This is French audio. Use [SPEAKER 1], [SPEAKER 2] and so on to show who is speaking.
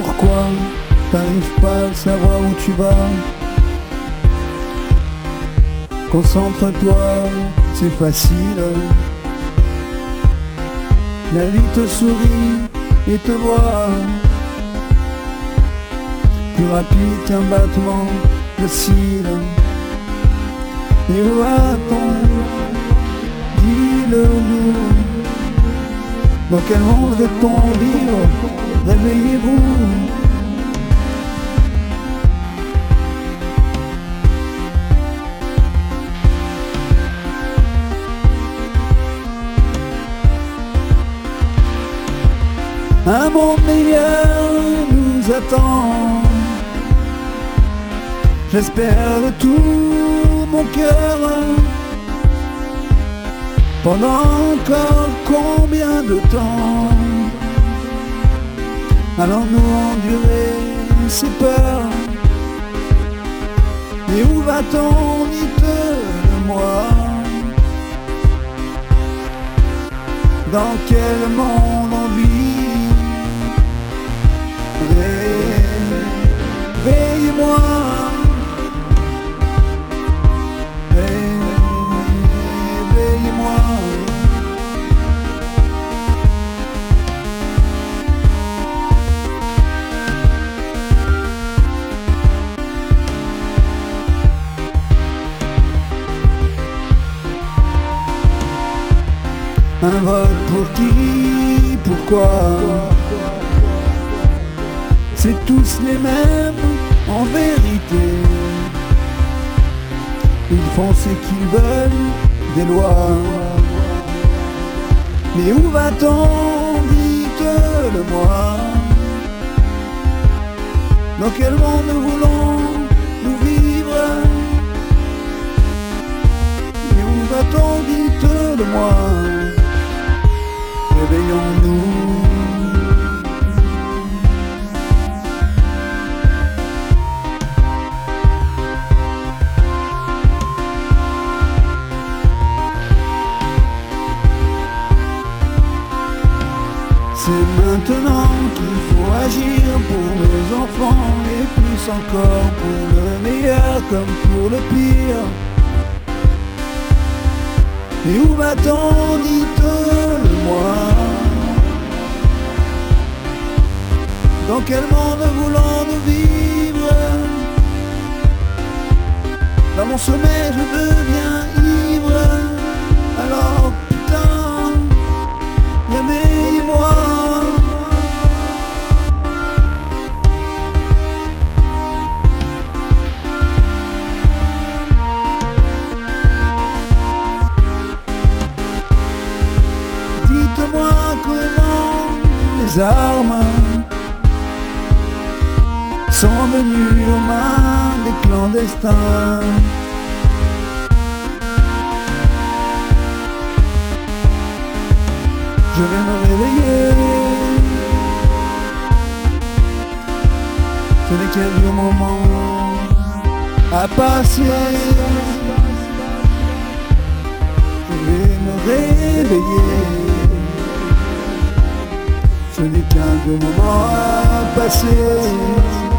[SPEAKER 1] toi, t'arrives pas à savoir où tu vas? Concentre-toi, c'est facile. La vie te sourit et te voit plus rapide qu'un battement de cils. Et où va-t-on Dis-le-nous. Dans quel monde veut-on vivre? Réveillez-vous. Un monde meilleur nous attend. J'espère de tout mon cœur. Pendant encore combien de temps? Allons-nous endurer ces peurs Et où va-t-on, dites-le-moi Dans quel monde on vit? Un vote pour qui Pourquoi? C'est tous les mêmes en vérité. Ils font ce qu'ils veulent des lois. Mais où va-t-on Dites-le-moi. Dans quel monde voulons-nous vivre? Mais où va-t-on Dites-le-moi. Réveillons-nous. C'est maintenant qu'il faut agir pour nos enfants et plus encore pour le meilleur comme pour le pire. Et où va-t-on, dites-le-moi Dans quel monde voulons-nous vivre Dans mon sommeil je deviens ivre. Alors putain, réveille-moi Dites-moi comment les armes sont venues aux mains des clandestins. Je vais me réveiller. Ce n'est qu'un vieux moment à passer. Je vais me réveiller. Ce n'est qu'un vieux moment à passer.